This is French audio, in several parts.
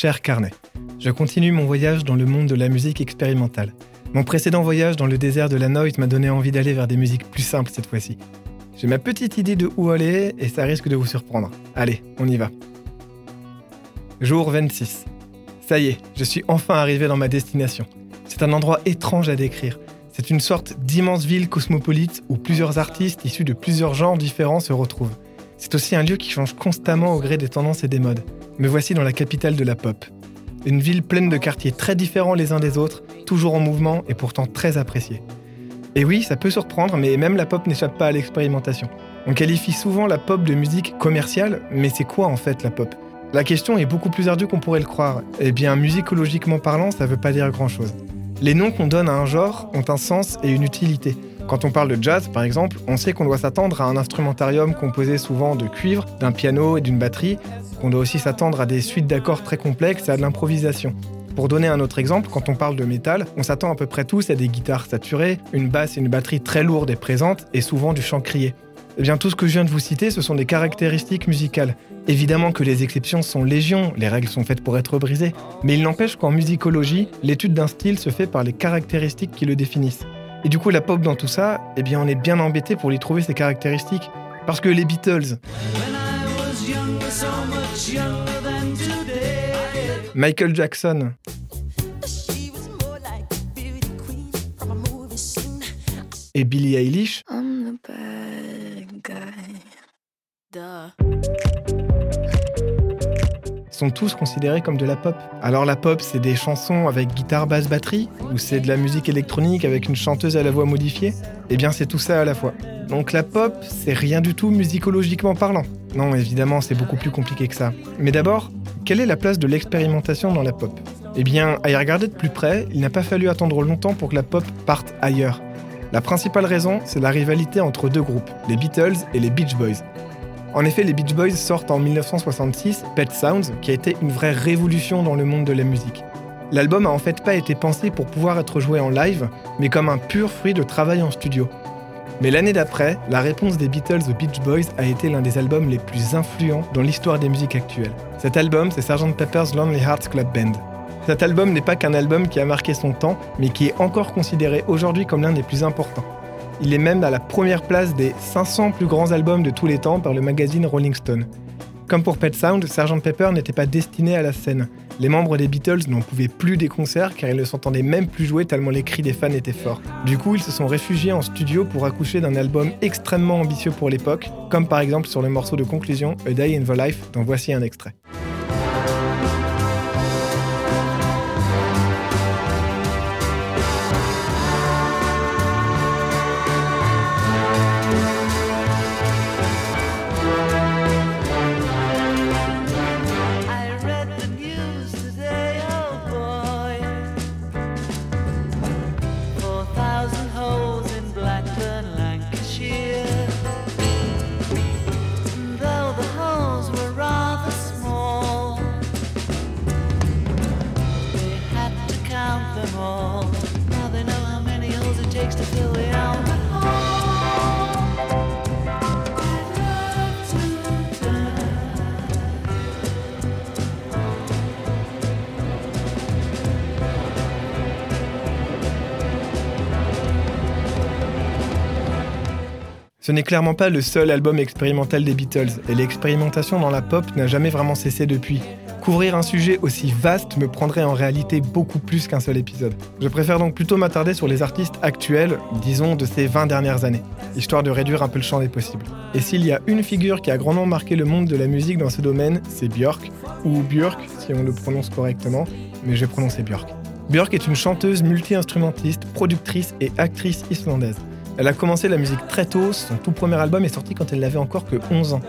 jour 24. Cher Carnet, je continue mon voyage dans le monde de la musique expérimentale. Mon précédent voyage dans le désert de la Noise m'a donné envie d'aller vers des musiques plus simples cette fois-ci. J'ai ma petite idée de où aller et ça risque de vous surprendre. Allez, on y va. Jour 26. Ça y est, je suis enfin arrivé dans ma destination. C'est un endroit étrange à décrire. C'est une sorte d'immense ville cosmopolite où plusieurs artistes issus de plusieurs genres différents se retrouvent. C'est aussi un lieu qui change constamment au gré des tendances et des modes. Me voici dans la capitale de la pop. Une ville pleine de quartiers très différents les uns des autres, toujours en mouvement et pourtant très appréciés. Et oui, ça peut surprendre, mais même la pop n'échappe pas à l'expérimentation. On qualifie souvent la pop de musique commerciale, mais c'est quoi en fait la pop? La question est beaucoup plus ardue qu'on pourrait le croire. Eh bien, musicologiquement parlant, ça veut pas dire grand-chose. Les noms qu'on donne à un genre ont un sens et une utilité. Quand on parle de jazz, par exemple, on sait qu'on doit s'attendre à un instrumentarium composé souvent de cuivre, d'un piano et d'une batterie, qu'on doit aussi s'attendre à des suites d'accords très complexes et à de l'improvisation. Pour donner un autre exemple, quand on parle de métal, on s'attend à peu près tous à des guitares saturées, une basse et une batterie très lourdes et présentes, et souvent du chant crié. Eh bien, tout ce que je viens de vous citer, ce sont des caractéristiques musicales. Évidemment que les exceptions sont légion, les règles sont faites pour être brisées, mais il n'empêche qu'en musicologie, l'étude d'un style se fait par les caractéristiques qui le définissent. Et du coup, la pop dans tout ça, eh bien, on est bien embêté pour y trouver ces caractéristiques. Parce que les Beatles, Michael Jackson, et Billie Eilish, sont tous considérés comme de la pop. Alors la pop, c'est des chansons avec guitare, basse, batterie, ou c'est de la musique électronique avec une chanteuse à la voix modifiée? Eh bien c'est tout ça à la fois. Donc la pop, c'est rien du tout musicologiquement parlant. Non, évidemment, c'est beaucoup plus compliqué que ça. Mais d'abord, quelle est la place de l'expérimentation dans la pop? Eh bien, à y regarder de plus près, il n'a pas fallu attendre longtemps pour que la pop parte ailleurs. La principale raison, c'est la rivalité entre deux groupes, les Beatles et les Beach Boys. En effet, les Beach Boys sortent en 1966 Pet Sounds, qui a été une vraie révolution dans le monde de la musique. L'album a en fait pas été pensé pour pouvoir être joué en live, mais comme un pur fruit de travail en studio. Mais l'année d'après, la réponse des Beatles aux Beach Boys a été l'un des albums les plus influents dans l'histoire des musiques actuelles. Cet album, c'est Sgt. Pepper's Lonely Hearts Club Band. Cet album n'est pas qu'un album qui a marqué son temps, mais qui est encore considéré aujourd'hui comme l'un des plus importants. Il est même à la première place des 500 plus grands albums de tous les temps par le magazine Rolling Stone. Comme pour Pet Sound, Sgt Pepper n'était pas destiné à la scène. Les membres des Beatles n'en pouvaient plus des concerts car ils ne s'entendaient même plus jouer tellement les cris des fans étaient forts. Du coup, ils se sont réfugiés en studio pour accoucher d'un album extrêmement ambitieux pour l'époque, comme par exemple sur le morceau de conclusion A Day in the Life, dont voici un extrait. Ce n'est clairement pas le seul album expérimental des Beatles, et l'expérimentation dans la pop n'a jamais vraiment cessé depuis. Couvrir un sujet aussi vaste me prendrait en réalité beaucoup plus qu'un seul épisode. Je préfère donc plutôt m'attarder sur les artistes actuels, disons de ces 20 dernières années, histoire de réduire un peu le champ des possibles. Et s'il y a une figure qui a grandement marqué le monde de la musique dans ce domaine, c'est Björk, ou Björk si on le prononce correctement, mais je vais prononcer Björk. Björk est une chanteuse multi-instrumentiste, productrice et actrice islandaise. Elle a commencé la musique très tôt, son tout premier album est sorti quand elle n'avait encore que 11 ans.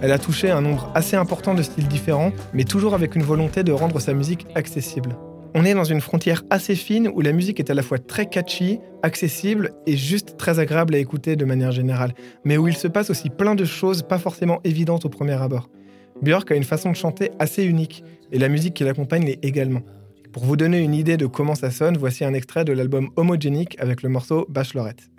Elle a touché un nombre assez important de styles différents, mais toujours avec une volonté de rendre sa musique accessible. On est dans une frontière assez fine où la musique est à la fois très catchy, accessible et juste très agréable à écouter de manière générale, mais où il se passe aussi plein de choses pas forcément évidentes au premier abord. Björk a une façon de chanter assez unique, et la musique qui l'accompagne l'est également. Pour vous donner une idée de comment ça sonne, voici un extrait de l'album Homogenic avec le morceau Bachelorette.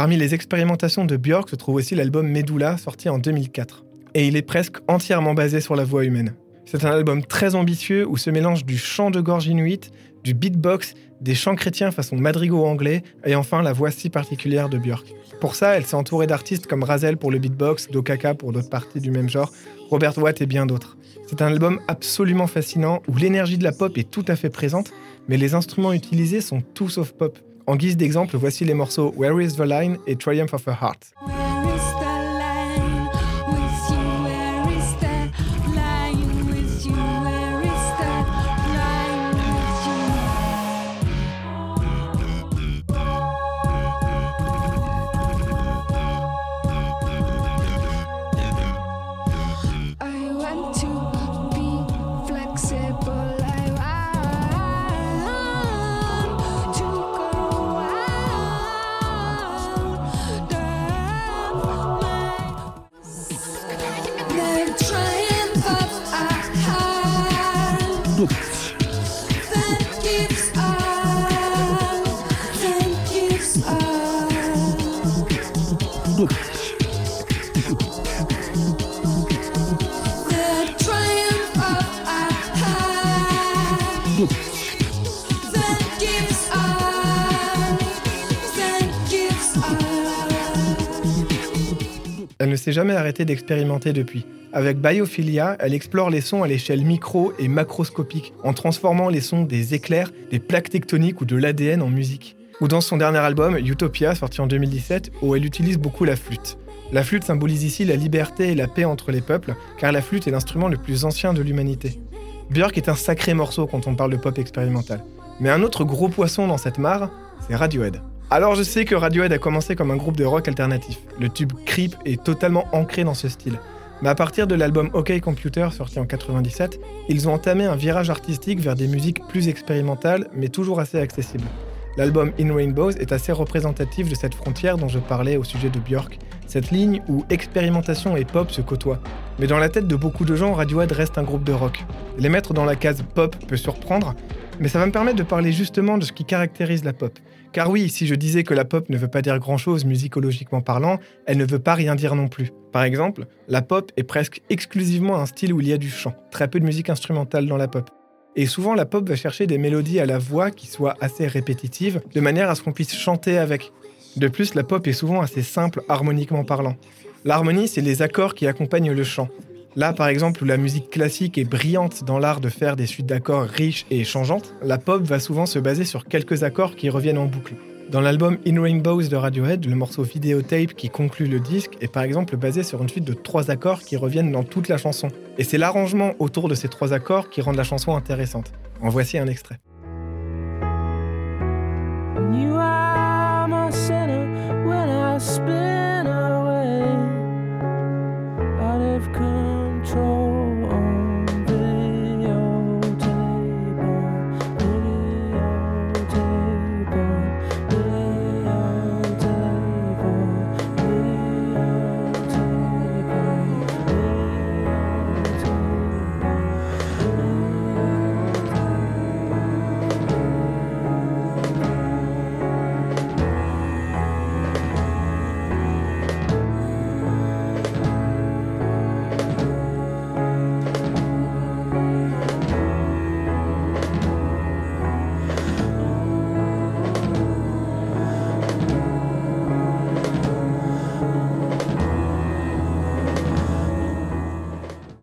Parmi les expérimentations de Björk se trouve aussi l'album Medulla sorti en 2004. Et il est presque entièrement basé sur la voix humaine. C'est un album très ambitieux où se mélange du chant de gorge inuit, du beatbox, des chants chrétiens façon madrigal anglais et enfin la voix si particulière de Björk. Pour ça, elle s'est entourée d'artistes comme Razel pour le beatbox, Dokaka pour d'autres parties du même genre, Robert Watt et bien d'autres. C'est un album absolument fascinant où l'énergie de la pop est tout à fait présente, mais les instruments utilisés sont tout sauf pop. En guise d'exemple, voici les morceaux Where is the Line et Triumph of a Heart. Elle ne s'est jamais arrêtée d'expérimenter depuis. Avec Biophilia, elle explore les sons à l'échelle micro et macroscopique, en transformant les sons des éclairs, des plaques tectoniques ou de l'ADN en musique. Ou dans son dernier album, Utopia, sorti en 2017, où elle utilise beaucoup la flûte. La flûte symbolise ici la liberté et la paix entre les peuples, car la flûte est l'instrument le plus ancien de l'humanité. Björk est un sacré morceau quand on parle de pop expérimental. Mais un autre gros poisson dans cette mare, c'est Radiohead. Alors je sais que Radiohead a commencé comme un groupe de rock alternatif. Le tube Creep est totalement ancré dans ce style. Mais à partir de l'album OK Computer sorti en 97, ils ont entamé un virage artistique vers des musiques plus expérimentales mais toujours assez accessibles. L'album In Rainbows est assez représentatif de cette frontière dont je parlais au sujet de Björk, cette ligne où expérimentation et pop se côtoient. Mais dans la tête de beaucoup de gens, Radiohead reste un groupe de rock. Les mettre dans la case pop peut surprendre, mais ça va me permettre de parler justement de ce qui caractérise la pop. Car oui, si je disais que la pop ne veut pas dire grand-chose musicologiquement parlant, elle ne veut pas rien dire non plus. Par exemple, la pop est presque exclusivement un style où il y a du chant, très peu de musique instrumentale dans la pop. Et souvent, la pop va chercher des mélodies à la voix qui soient assez répétitives, de manière à ce qu'on puisse chanter avec. De plus, la pop est souvent assez simple harmoniquement parlant. L'harmonie, c'est les accords qui accompagnent le chant. Là, par exemple, où la musique classique est brillante dans l'art de faire des suites d'accords riches et changeantes, la pop va souvent se baser sur quelques accords qui reviennent en boucle. Dans l'album In Rainbows de Radiohead, le morceau Videotape qui conclut le disque est par exemple basé sur une suite de trois accords qui reviennent dans toute la chanson. Et c'est l'arrangement autour de ces trois accords qui rend la chanson intéressante. En voici un extrait. my center when I spin.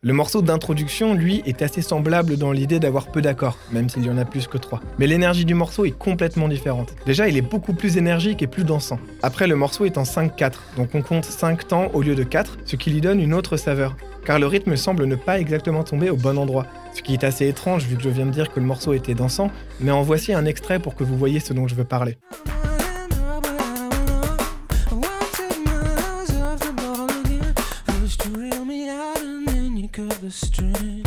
Le morceau d'introduction, lui, est assez semblable dans l'idée d'avoir peu d'accords, même s'il y en a plus que trois. Mais l'énergie du morceau est complètement différente. Déjà, il est beaucoup plus énergique et plus dansant. Après, le morceau est en 5-4, donc on compte 5 temps au lieu de 4, ce qui lui donne une autre saveur. Car le rythme semble ne pas exactement tomber au bon endroit, ce qui est assez étrange vu que je viens de dire que le morceau était dansant, mais en voici un extrait pour que vous voyez ce dont je veux parler. The string.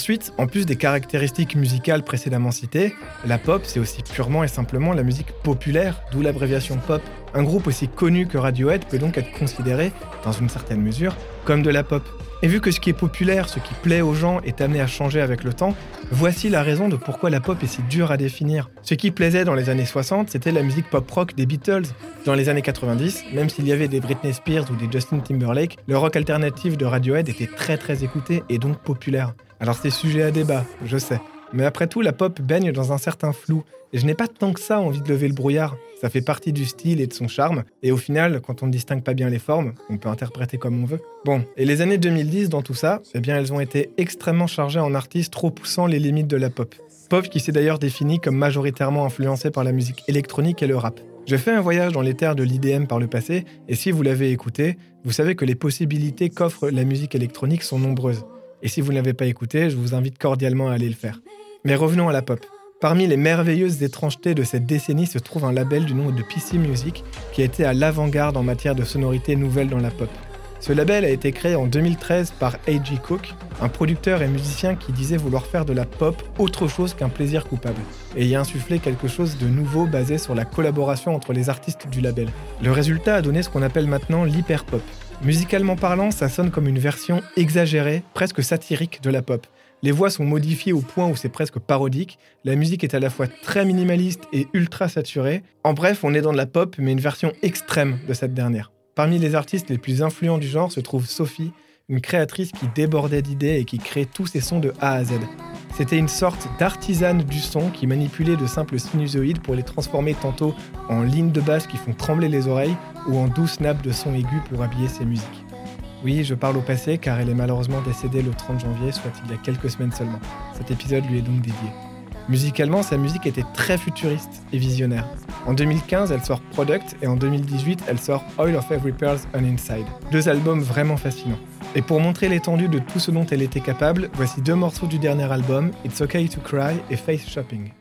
Ensuite, en plus des caractéristiques musicales précédemment citées, la pop, c'est aussi purement et simplement la musique populaire, d'où l'abréviation pop. Un groupe aussi connu que Radiohead peut donc être considéré, dans une certaine mesure, comme de la pop. Et vu que ce qui est populaire, ce qui plaît aux gens est amené à changer avec le temps, voici la raison de pourquoi la pop est si dure à définir. Ce qui plaisait dans les années 60, c'était la musique pop-rock des Beatles. Dans les années 90, même s'il y avait des Britney Spears ou des Justin Timberlake, le rock alternatif de Radiohead était très très écouté et donc populaire. Alors c'est sujet à débat, je sais. Mais après tout, la pop baigne dans un certain flou, et je n'ai pas tant que ça envie de lever le brouillard. Ça fait partie du style et de son charme, et au final, quand on ne distingue pas bien les formes, on peut interpréter comme on veut. Bon, et les années 2010 dans tout ça, eh bien elles ont été extrêmement chargées en artistes trop poussant les limites de la pop. Pop qui s'est d'ailleurs définie comme majoritairement influencée par la musique électronique et le rap. Je fais un voyage dans les terres de l'IDM par le passé, et si vous l'avez écouté, vous savez que les possibilités qu'offre la musique électronique sont nombreuses. Et si vous ne l'avez pas écouté, je vous invite cordialement à aller le faire. Mais revenons à la pop. Parmi les merveilleuses étrangetés de cette décennie se trouve un label du nom de PC Music qui a été à l'avant-garde en matière de sonorités nouvelles dans la pop. Ce label a été créé en 2013 par A.G. Cook, un producteur et musicien qui disait vouloir faire de la pop autre chose qu'un plaisir coupable, et y insuffler quelque chose de nouveau basé sur la collaboration entre les artistes du label. Le résultat a donné ce qu'on appelle maintenant l'hyperpop. Musicalement parlant, ça sonne comme une version exagérée, presque satirique de la pop. Les voix sont modifiées au point où c'est presque parodique, la musique est à la fois très minimaliste et ultra saturée. En bref, on est dans de la pop, mais une version extrême de cette dernière. Parmi les artistes les plus influents du genre se trouve Sophie, une créatrice qui débordait d'idées et qui crée tous ses sons de A à Z. C'était une sorte d'artisane du son qui manipulait de simples sinusoïdes pour les transformer tantôt en lignes de basse qui font trembler les oreilles ou en douces nappes de son aigu pour habiller ses musiques. Oui, je parle au passé car elle est malheureusement décédée le 30 janvier, soit il y a quelques semaines seulement. Cet épisode lui est donc dédié. Musicalement, sa musique était très futuriste et visionnaire. En 2015, elle sort Product et en 2018, elle sort Oil of Every Pearl's On Inside. Deux albums vraiment fascinants. Et pour montrer l'étendue de tout ce dont elle était capable, voici deux morceaux du dernier album, It's Okay to Cry et Face Shopping.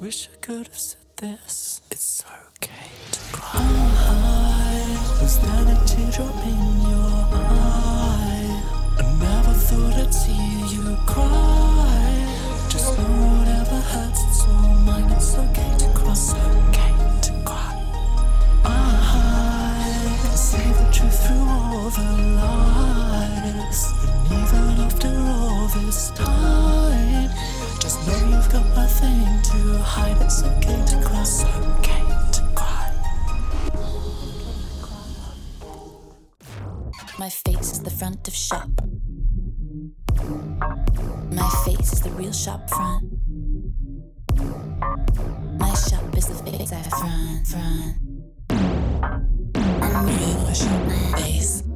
wish I could have said this. It's okay to cry. Your? Thought I'd see you cry. Just know whatever hurts, it's all mine. It's okay to cry. It's okay to cry. I say the truth through all the lies, and even after all this time. Just know you've got nothing to hide. It's okay to cry. It's okay. My face is the front of shop. Real shop front. My shop is the face I front, front. I'm real shop face.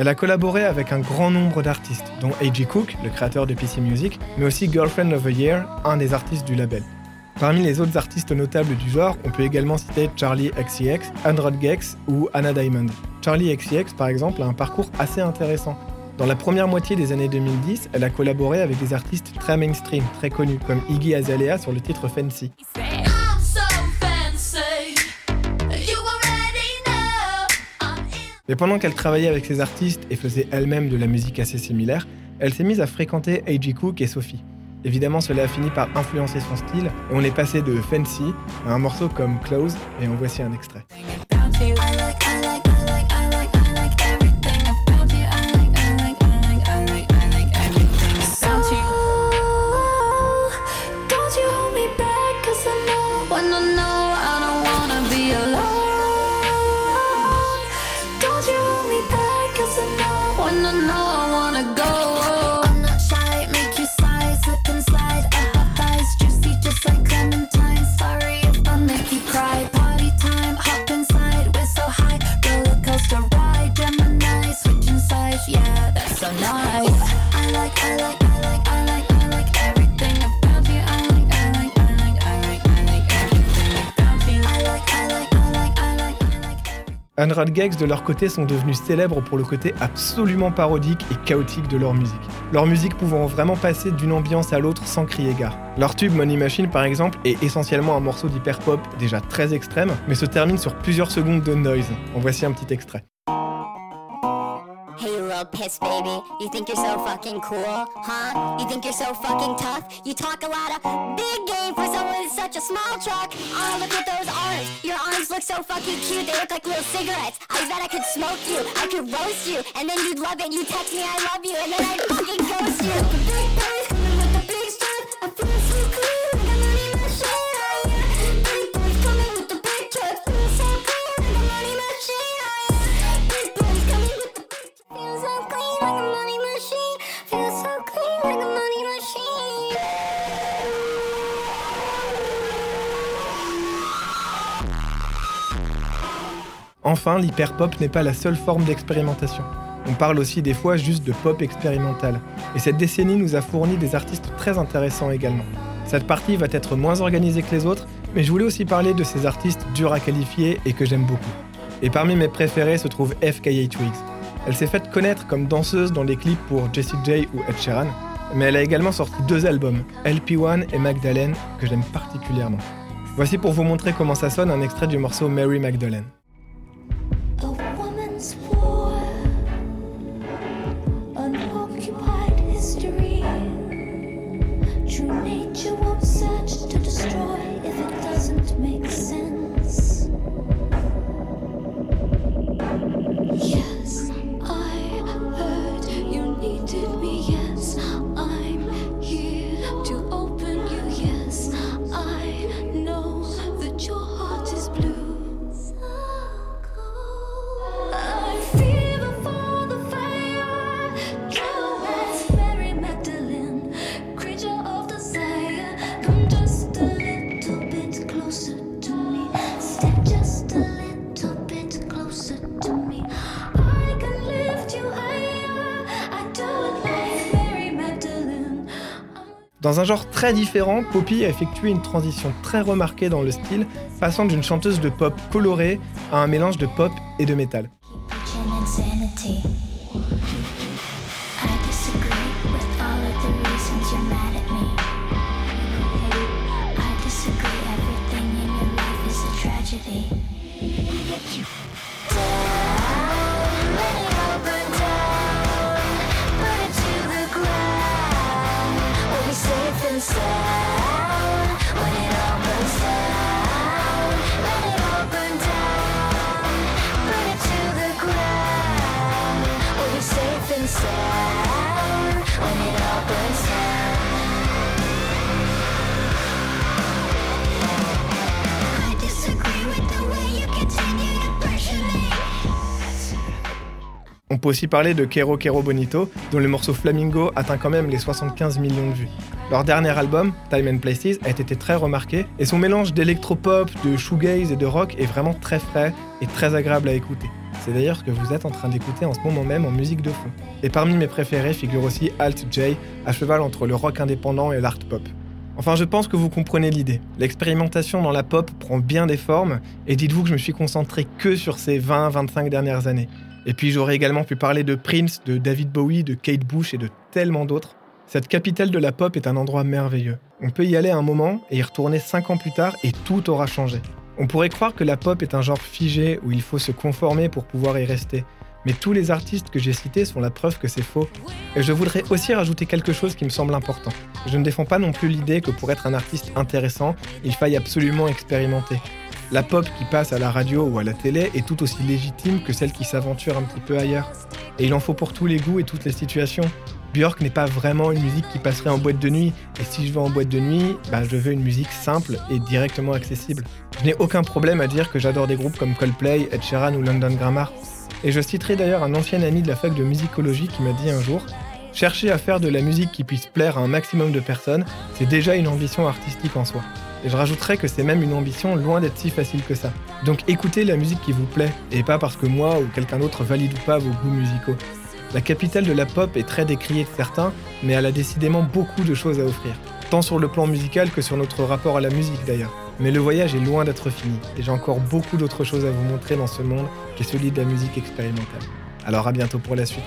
Elle a collaboré avec un grand nombre d'artistes, dont A.G. Cook, le créateur de PC Music, mais aussi Girlfriend of the Year, un des artistes du label. Parmi les autres artistes notables du genre, on peut également citer Charlie XCX, Android Gex ou Anna Diamond. Charlie XCX, par exemple, a un parcours assez intéressant. Dans la première moitié des années 2010, elle a collaboré avec des artistes très mainstream, très connus, comme Iggy Azalea sur le titre Fancy. Mais pendant qu'elle travaillait avec ces artistes et faisait elle-même de la musique assez similaire, elle s'est mise à fréquenter A.G. Cook et Sophie. Évidemment, cela a fini par influencer son style, on est passé de Fancy à un morceau comme Close, et en voici un extrait. Unreal Gags de leur côté sont devenus célèbres pour le côté absolument parodique et chaotique de leur musique. Leur musique pouvant vraiment passer d'une ambiance à l'autre sans crier gare. Leur tube Money Machine par exemple est essentiellement un morceau d'hyper pop déjà très extrême, mais se termine sur plusieurs secondes de noise. En voici un petit extrait. Little piss baby. You think you're so fucking cool, huh? You think you're so fucking tough? You talk a lot of big game for someone with such a small truck. Oh, look at those arms. Your arms look so fucking cute. They look like little cigarettes. I bet I could smoke you. I could roast you. And then you'd love it. You'd text me I love you. And then I'd fucking ghost you. Enfin, l'hyperpop n'est pas la seule forme d'expérimentation. On parle aussi des fois juste de pop expérimental. Et cette décennie nous a fourni des artistes très intéressants également. Cette partie va être moins organisée que les autres, mais je voulais aussi parler de ces artistes durs à qualifier et que j'aime beaucoup. Et parmi mes préférés se trouve FKA Twigs. Elle s'est faite connaître comme danseuse dans les clips pour Jessie J ou Ed Sheeran, mais elle a également sorti deux albums, LP1 et Magdalene, que j'aime particulièrement. Voici pour vous montrer comment ça sonne un extrait du morceau Mary Magdalene. did me, yes. Dans un genre très différent, Poppy a effectué une transition très remarquée dans le style, passant d'une chanteuse de pop colorée à un mélange de pop et de métal. On peut aussi parler de Kero Kero Bonito, dont le morceau Flamingo atteint quand même les 75 millions de vues. Leur dernier album, Time and Places, a été très remarqué, et son mélange d'électropop, de shoegaze et de rock est vraiment très frais et très agréable à écouter. C'est d'ailleurs ce que vous êtes en train d'écouter en ce moment même en musique de fond. Et parmi mes préférés figure aussi Alt J, à cheval entre le rock indépendant et l'art pop. Enfin, je pense que vous comprenez l'idée. L'expérimentation dans la pop prend bien des formes, et dites-vous que je me suis concentré que sur ces 20-25 dernières années. Et puis j'aurais également pu parler de Prince, de David Bowie, de Kate Bush et de tellement d'autres. Cette capitale de la pop est un endroit merveilleux. On peut y aller un moment et y retourner 5 ans plus tard et tout aura changé. On pourrait croire que la pop est un genre figé où il faut se conformer pour pouvoir y rester. Mais tous les artistes que j'ai cités sont la preuve que c'est faux. Et je voudrais aussi rajouter quelque chose qui me semble important. Je ne défends pas non plus l'idée que pour être un artiste intéressant, il faille absolument expérimenter. La pop qui passe à la radio ou à la télé est tout aussi légitime que celle qui s'aventure un petit peu ailleurs. Et il en faut pour tous les goûts et toutes les situations. Björk n'est pas vraiment une musique qui passerait en boîte de nuit, et si je vais en boîte de nuit, bah, je veux une musique simple et directement accessible. Je n'ai aucun problème à dire que j'adore des groupes comme Coldplay, Ed Sheeran ou London Grammar. Et je citerai d'ailleurs un ancien ami de la fac de musicologie qui m'a dit un jour Chercher à faire de la musique qui puisse plaire à un maximum de personnes, c'est déjà une ambition artistique en soi. Et je rajouterais que c'est même une ambition loin d'être si facile que ça. Donc écoutez la musique qui vous plaît, et pas parce que moi ou quelqu'un d'autre valide ou pas vos goûts musicaux. La capitale de la pop est très décriée de certains, mais elle a décidément beaucoup de choses à offrir, tant sur le plan musical que sur notre rapport à la musique d'ailleurs. Mais le voyage est loin d'être fini, et j'ai encore beaucoup d'autres choses à vous montrer dans ce monde qui est celui de la musique expérimentale. Alors à bientôt pour la suite.